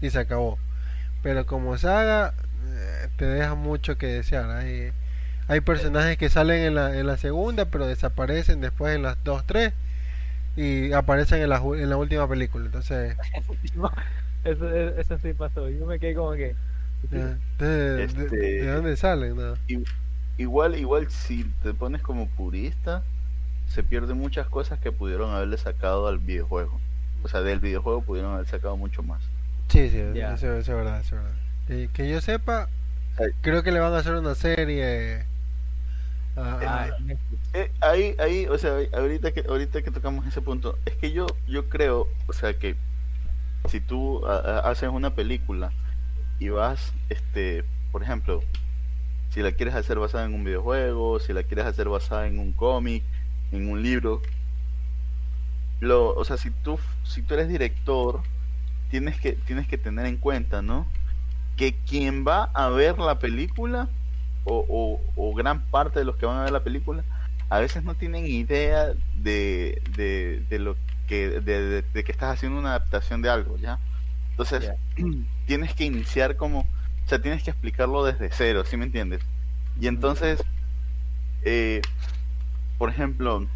y se acabó. Pero como saga, eh, te deja mucho que desear. Hay, hay personajes que salen en la, en la segunda, pero desaparecen después en las dos, tres y aparecen en la, en la última película. Entonces, eso, eso sí pasó. Yo me quedé como que. de, de- Este- de dónde salen? No. igual igual si te pones como purista se pierden muchas cosas que pudieron haberle sacado al videojuego o sea del videojuego pudieron haber sacado mucho más Sí, sí, eso, eso es verdad, eso es verdad. Y que yo sepa, creo que le van a hacer una serie. Ah. Eh, ahí, ahí, o sea, ahorita que, ahorita que tocamos ese punto, es que yo, yo creo, o sea, que si tú a- a- haces una película y vas, este, por ejemplo, si la quieres hacer basada en un videojuego, si la quieres hacer basada en un cómic, en un libro, lo, o sea, si tú, si tú eres director, tienes que, tienes que tener en cuenta, ¿no? Que quien va a ver la película, o, o, o gran parte de los que van a ver la película, a veces no tienen idea de, de, de lo que, de, que estás haciendo una adaptación de algo, ¿ya? Entonces, tienes que iniciar como, o sea, tienes que explicarlo desde cero, ¿sí me entiendes? Y entonces, eh, por ejemplo,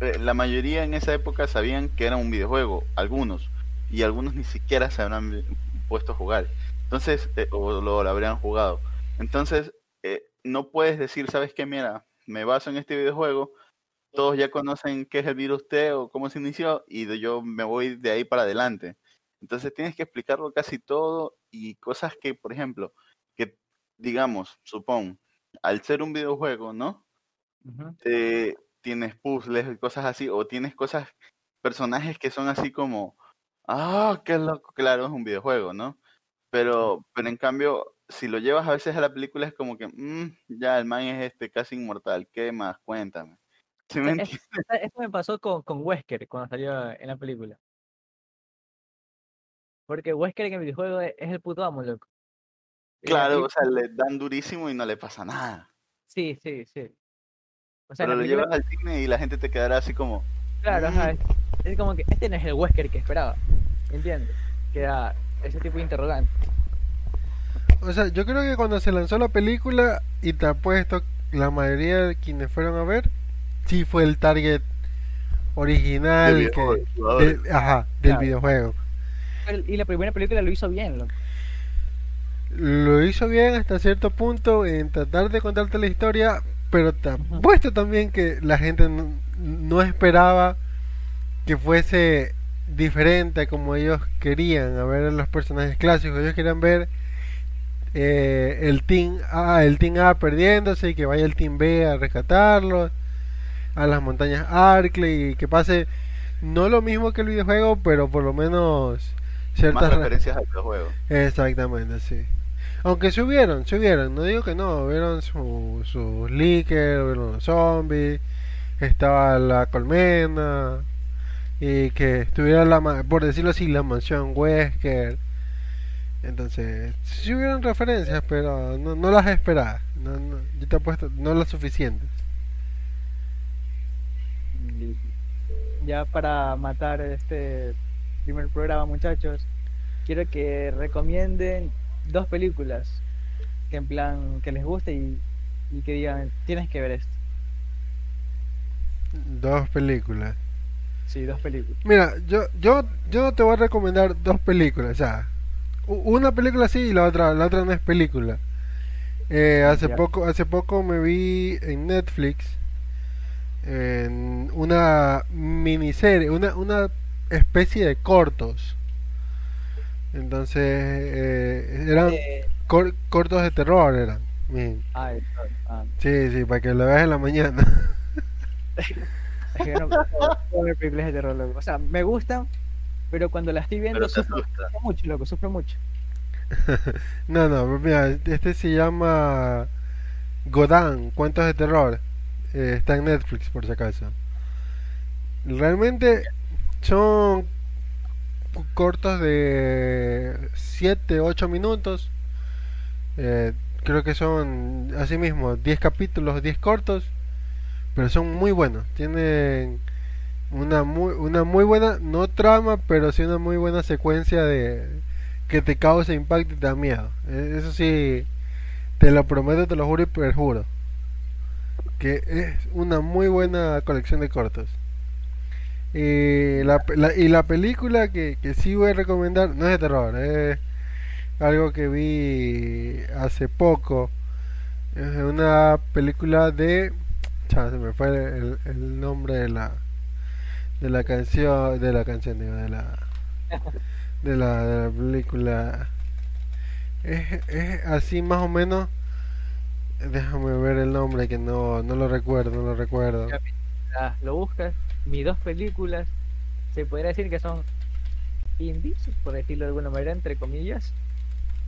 eh, la mayoría en esa época sabían que era un videojuego, algunos, y algunos ni siquiera se habrán puesto a jugar. Entonces, eh, o lo, lo habrían jugado. Entonces, eh, no puedes decir, ¿sabes qué? Mira, me baso en este videojuego, todos ya conocen qué es el virus T o cómo se inició, y yo me voy de ahí para adelante. Entonces tienes que explicarlo casi todo y cosas que, por ejemplo, que digamos, supón, al ser un videojuego, ¿no? Eh, tienes puzzles y cosas así, o tienes cosas, personajes que son así como, ah, qué loco, claro, es un videojuego, ¿no? Pero, pero en cambio, si lo llevas a veces a la película es como que, "Mm, ya, el man es este casi inmortal, ¿qué más? Cuéntame. ¿Sí me pasó con, con Wesker cuando salió en la película. Porque Wesker en el videojuego es, es el puto amo, loco. Claro, o sea, le dan durísimo y no le pasa nada. Sí, sí, sí. O sea, en Pero lo película, llevas al cine y la gente te quedará así como, claro, ajá, es, es como que este no es el Wesker que esperaba. ¿Entiendes? Que era ese tipo de interrogante. O sea, yo creo que cuando se lanzó la película y te apuesto la mayoría de quienes fueron a ver, sí fue el target original Del que, videojuego, del- ajá, del Claro. videojuego. Y la primera película lo hizo bien, loco. Lo hizo bien hasta cierto punto en tratar de contarte la historia, pero te apuesto también que la gente no, no esperaba que fuese diferente a como ellos querían a ver los personajes clásicos. Ellos querían ver eh, el team A, el team A perdiéndose y que vaya el team B a rescatarlos a las montañas Arkley y que pase no lo mismo que el videojuego, pero por lo menos ciertas re- referencias al videojuego. Exactamente, sí. Aunque se hubieron, no digo que no, hubieron su- sus leakers, hubieron los zombies, estaba la colmena, y que estuviera la, por decirlo así, la mansión Wesker. Entonces, sí hubieron referencias, pero no, no las esperaba, no, no, yo te apuesto, no las suficientes. Ya para matar este primer programa, muchachos, quiero que recomienden dos películas que en plan que les guste y, y que digan, tienes que ver esto. Dos películas. Sí, dos películas. Mira, yo, yo, yo no te voy a recomendar dos películas, u- una película sí y la otra, la otra no es película. Eh, hace poco, hace poco me vi en Netflix en una miniserie, una, una especie de cortos. Entonces, eh, eran Eh, cor- cortos de terror, eran. Ah, ah, Sí, sí, para que lo veas en la mañana. no películas de terror. O sea, me gustan, pero cuando las estoy viendo sufro, mucho, loco, sufro mucho. No, no, mira, este se llama Godán, Cuentos de Terror. Eh, está en Netflix, por si acaso. Realmente son cortos de 7, 8 minutos. Eh, creo que son, así mismo, 10 capítulos, 10 cortos. Pero son muy buenos. Tienen una muy, una muy buena, no trama, pero sí una muy buena secuencia de que te causa impacto y te da miedo. Eh, Eso sí, te lo prometo, te lo juro y perjuro. Que es una muy buena colección de cortos. Y la, y la película que, que sí voy a recomendar no es de terror, es algo que vi hace poco. Es una película de. Se me fue el, el nombre de la de la canción, de la canción, de la de la, película. Es, es así más o menos. Déjame ver el nombre que no, no lo recuerdo, no lo recuerdo. Lo buscas, mis dos películas, se podría decir que son indies, por decirlo de alguna manera, entre comillas.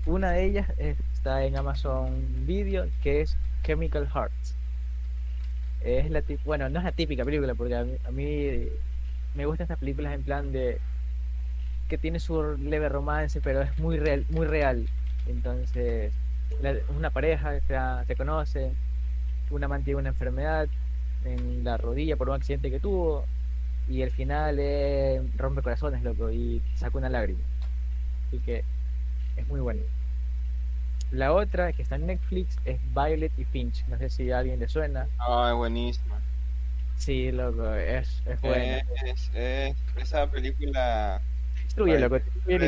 Una de ellas está en Amazon Video, que es Chemical Hearts. Es la bueno, no es la típica película, porque a mí, a mí me gustan estas películas en plan de que tiene su leve romance, pero es muy real, muy real. Entonces, la- una pareja se, se conoce, una mantiene una enfermedad en la rodilla por un accidente que tuvo, y el final es rompe corazones, loco, y saca una lágrima. Así que es muy bueno. La otra que está en Netflix es Violet y Finch. No sé si a alguien le suena. Ah, buenísima. Sí, loco, es, es buena. Es, es- esa película Destruye, loco, de,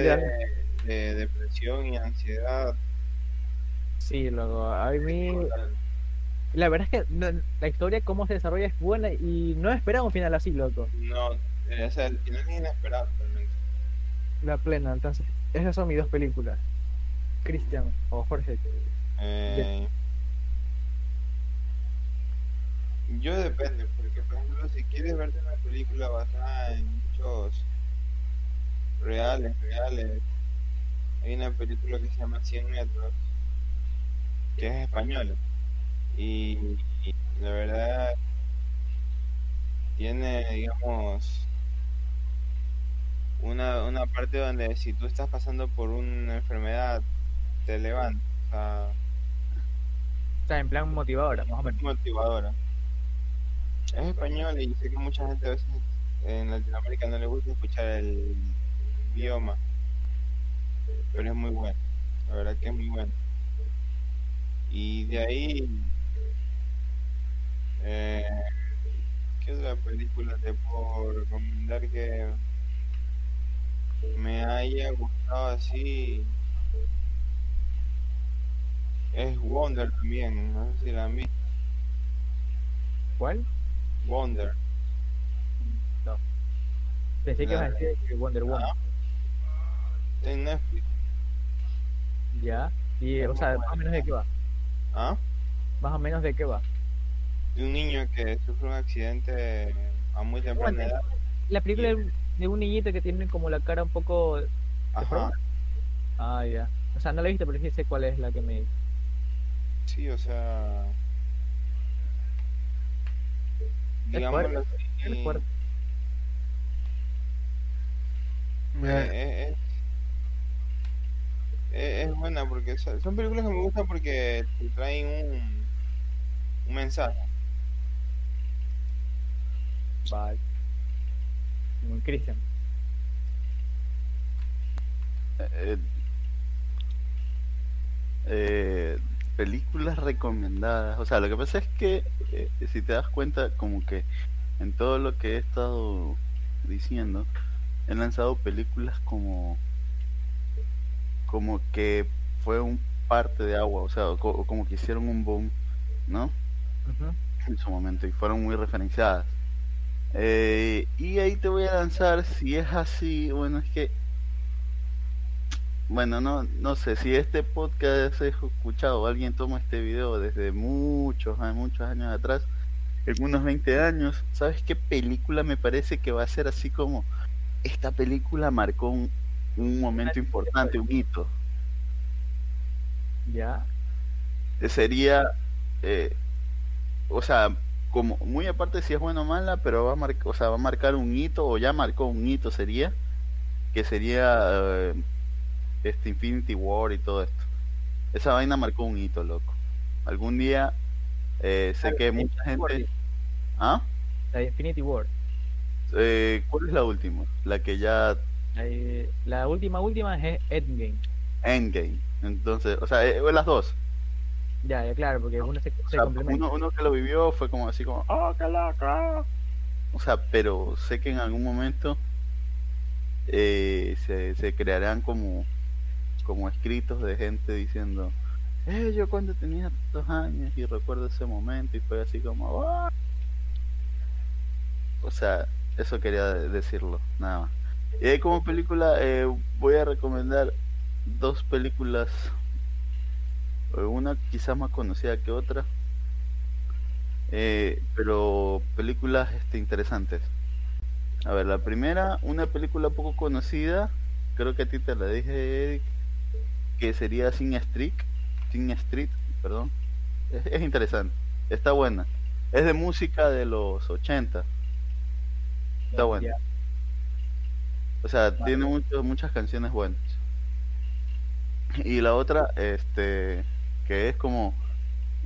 de depresión y ansiedad. Sí, loco. A mí, la verdad es que no- la historia, cómo se desarrolla es buena y no esperaba un final así, loco. No, eh, o sea, el final es inesperado realmente. La plena, entonces, esas son mis dos películas. Cristian o Jorge. Eh, yo depende, porque por ejemplo, si quieres verte una película basada en hechos reales, reales, hay una película que se llama 100 metros, que es española, y, y la verdad tiene, digamos, una, una parte donde si tú estás pasando por una enfermedad, te levanta, o sea, O sea, en plan motivadora, más o menos. motivadora. Es español y sé que mucha gente a veces en Latinoamérica no le gusta escuchar el idioma, pero es muy bueno, la verdad que es muy bueno. Y de ahí, eh, ¿qué otra película te puedo recomendar que me haya gustado así? Es Wonder también, no sé si la han visto. ¿Cuál? Wonder. No. Pensé que ibas a decir Wonder Woman. Está en Netflix. Ya. Y, o sea, más o menos de qué va. ¿Ah? Más o menos de qué va. De un niño que sufre un accidente a muy temprana edad. La película de- de un niñito que tiene como la cara un poco. Ajá. Ah, ya. O sea, no la he visto, pero sí sé cuál es la que me. Sí, o sea. Es Digámoslo fuerte, así. es fuerte. Mira, eh, es, es- es buena porque son son películas que me gustan porque te traen un, un mensaje. Vale. Un Christian. Eh, eh, películas recomendadas. O sea, lo que pasa es que eh, si te das cuenta, como que en todo lo que he estado diciendo, he lanzado películas como como que fue un parte de agua, o sea, co- como que hicieron un boom, ¿no? Ujú. en su momento y fueron muy referenciadas. Eh, y ahí te voy a lanzar, si es así, bueno, es que, bueno, no, no sé, si este podcast es escuchado, alguien toma este video desde muchos, muchos años atrás, en unos 20 años, ¿sabes qué película me parece que va a ser así como, esta película marcó un, un momento importante, un hito? Ya. Eh, sería, eh, o sea, como muy aparte si es buena o mala, pero va a marcar, o sea, va a marcar un hito o ya marcó un hito sería, que sería eh, este Infinity War y todo esto. Esa vaina marcó un hito, loco. Algún día eh, sé que mucha Infinity War, gente, ¿ah? La Infinity War. Eh, ¿Cuál es la última? La que ya La, última, última es Endgame. Endgame. Entonces, o sea, eh, las dos. Ya, ya, claro, porque uno se, O se sea, complementa. uno, uno que lo vivió fue como así como, ¡oh, qué loco! O sea, pero sé que en algún momento eh, se, se crearán como, como escritos de gente diciendo, eh, yo cuando tenía tantos años y recuerdo ese momento y fue así como, "Ah". O sea, eso quería de- decirlo, nada más. Y ahí como película eh, voy a recomendar dos películas eh, una quizás más conocida que otra eh, pero películas este, interesantes a ver la primera una película poco conocida creo que a ti te la dije Eric que sería Sin Street Sin Street perdón es, es interesante está buena es de música de los 80 está buena. O sea, tiene mucho- muchas canciones buenas. Y la otra, este, que es como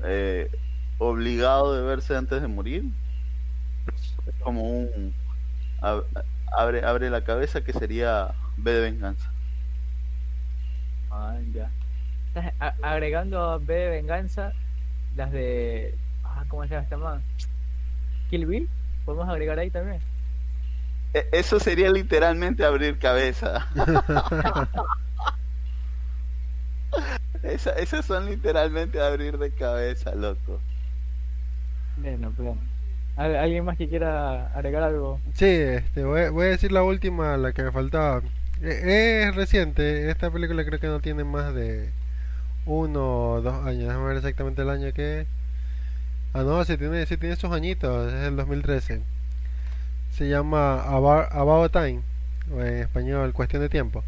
eh, obligado de verse antes de morir. Es como un ab- abre, abre la cabeza que sería B de venganza. Ah, ya. Estás agregando a B de venganza las de. Ah, ¿cómo se llama esta man? Kill Bill. Podemos agregar ahí también. E- Eso sería literalmente abrir cabeza. Esa- esas son literalmente abrir de cabeza, loco. Bueno. ¿Al- ¿Alguien más que quiera agregar algo? Sí, este, voy, voy a decir la última, la que me faltaba. E- Es reciente, esta película creo que no tiene más de uno o dos años. Déjame ver exactamente el año que es. Ah, no, sí tiene, sí tiene sus añitos, es el 2013. Se llama About, Time, o en español, Cuestión de Tiempo.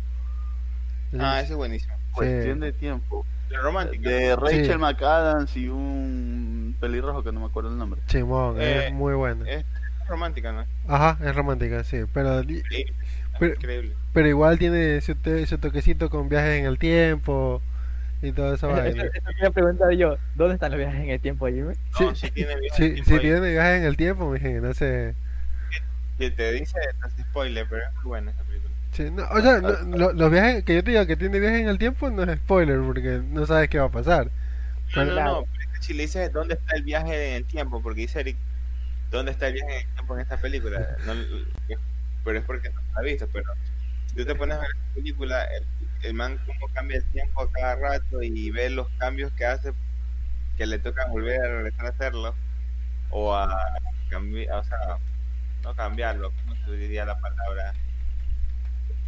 Ah, ese es buenísimo. Cuestión de tiempo. La romántica. De Rachel Sí. McAdams y un pelirrojo que no me acuerdo el nombre. Simón, Eh, es muy buena. Es romántica, ¿no? Ajá, es romántica, sí, pero, Increíble. Pero- Increíble. pero igual tiene su, te- su toquecito con viajes en el tiempo y toda esa Eso, vaina. eso quería preguntar yo. ¿Dónde están los viajes en el tiempo, Jimmy? No, Sí, sí tiene viajes Sí, en tiempo sí tiene viajes en el tiempo, mi gente, no sé. Que te dice, no hace spoiler, pero es muy buena esa película. Sí, no, o sea, no- lo- los viajes que yo te digo que tiene viajes en el tiempo no es spoiler porque no sabes qué va a pasar. No, Pero- no, no, pero es que si le dices dónde está el viaje en el tiempo, porque dice Eric, ¿dónde está el viaje en el tiempo en esta película? No, pero es porque no la has visto, pero si tú te pones a ver esta película, el, el man cómo cambia el tiempo a cada rato y ve los cambios que hace, que le toca volver a regresar a hacerlo, o a cambiar, o sea, no cambiarlo, ¿cómo se diría la palabra?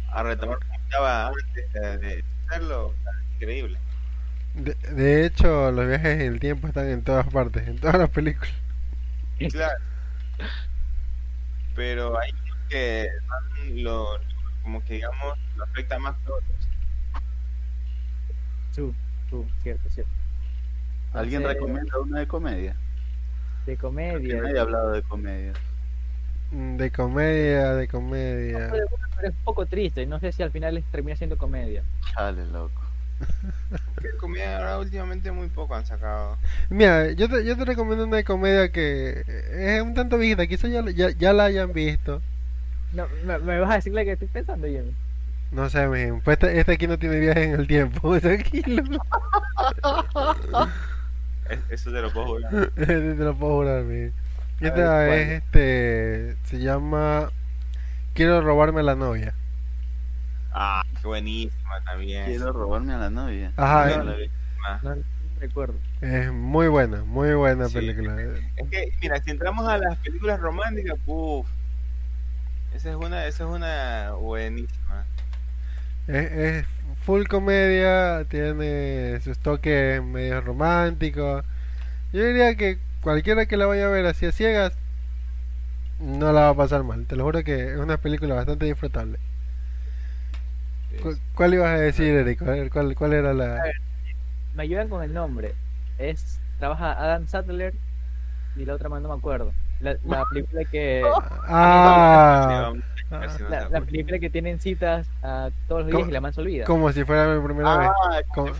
A retomar como estaba antes de, de hacerlo, o sea, increíble. De, de hecho, los viajes en el tiempo están en todas partes, en todas las películas. Claro. Pero hay que lo, como que digamos, lo afecta más que otros. Tú, tú, cierto, cierto. ¿Alguien Entonces, recomienda una de comedia? De Que comedia. nadie ha hablado de comedia. Mm, De comedia, de comedia. Pero pero es un poco triste. No sé si al final termina siendo comedia. Chale, loco. Que comedia ahora últimamente muy poco han sacado. Mira, yo te, yo te recomiendo una de comedia que es un tanto viejita, quizás ya, ya, ya la hayan visto. No, me, me vas a decir la que estoy pensando, Jimmy. No sé, miren, pues este, este aquí no tiene viajes en el tiempo, tranquilo. Es- Eso te lo puedo jurar. Este te lo puedo jurar, miren. A Esta ver, ¿cuál? es este, se llama Quiero robarme a la novia. Ah, qué buenísima también. Quiero robarme a la novia. Ajá, No eh. vi. No, no recuerdo. Es muy buena, muy buena Sí. película. Es que, mira, si entramos a las películas románticas, uff. Esa es una, esa es una buenísima. Es, es full comedia, tiene sus toques medio románticos. Yo diría que cualquiera que la vaya a ver así a ciegas no la va a pasar mal. Te lo juro que es una película bastante disfrutable. ¿Cu- ¿Cuál ibas a decir, Eric? ¿cuál, cuál era la...? Me ayudan con el nombre. Es trabaja Adam Sattler y la otra más no me acuerdo. La, la película que Ah, la, la película que tienen citas a todos los días y la man se olvida. como si fuera la primera vez. Ah, exacto.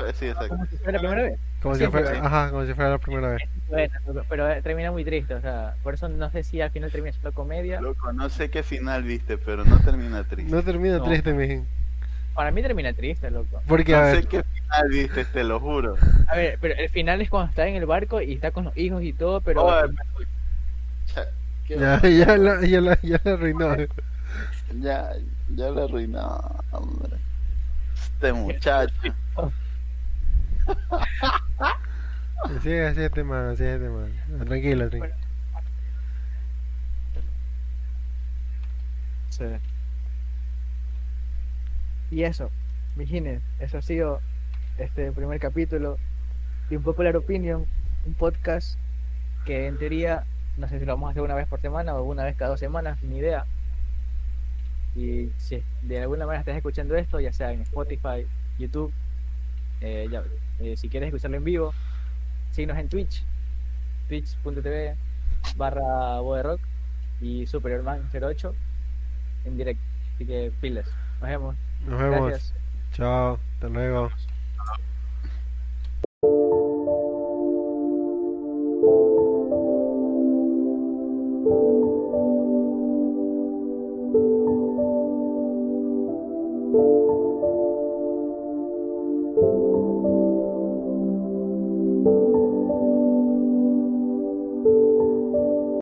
Como si fuera la primera vez. Como si fuera, ajá, como si fuera la primera vez. Bueno, pero eh, termina muy triste, o sea, por eso no sé si al final termina siendo comedia. Loco, no sé qué final viste, pero no termina triste. No termina No. triste, mijín. Para mí termina triste, loco. Porque, a No sé qué final viste, te lo juro. A ver, pero el final es cuando está en el barco y está con los hijos y todo, pero Oh, ya, ya, la, ya, la, ya la arruinó. ya, ya lo arruinó, hombre. Este muchacho. Así es, así es este man, así es este man. Ah, Tranquilo, tranquilo. Sí. Y eso, Mijines, eso ha sido este primer capítulo de un Popular Opinion, un podcast que en teoría, no sé si lo vamos a hacer una vez por semana o una vez cada dos semanas, ni idea. Y si de alguna manera estás escuchando esto, ya sea en Spotify, YouTube, eh, ya, eh, si quieres escucharlo en vivo, síguenos en Twitch, twitch.tv barra Rock y Superiorman08 en directo. Así que pilas. Nos vemos. Nos vemos. Gracias. Chao. Hasta luego.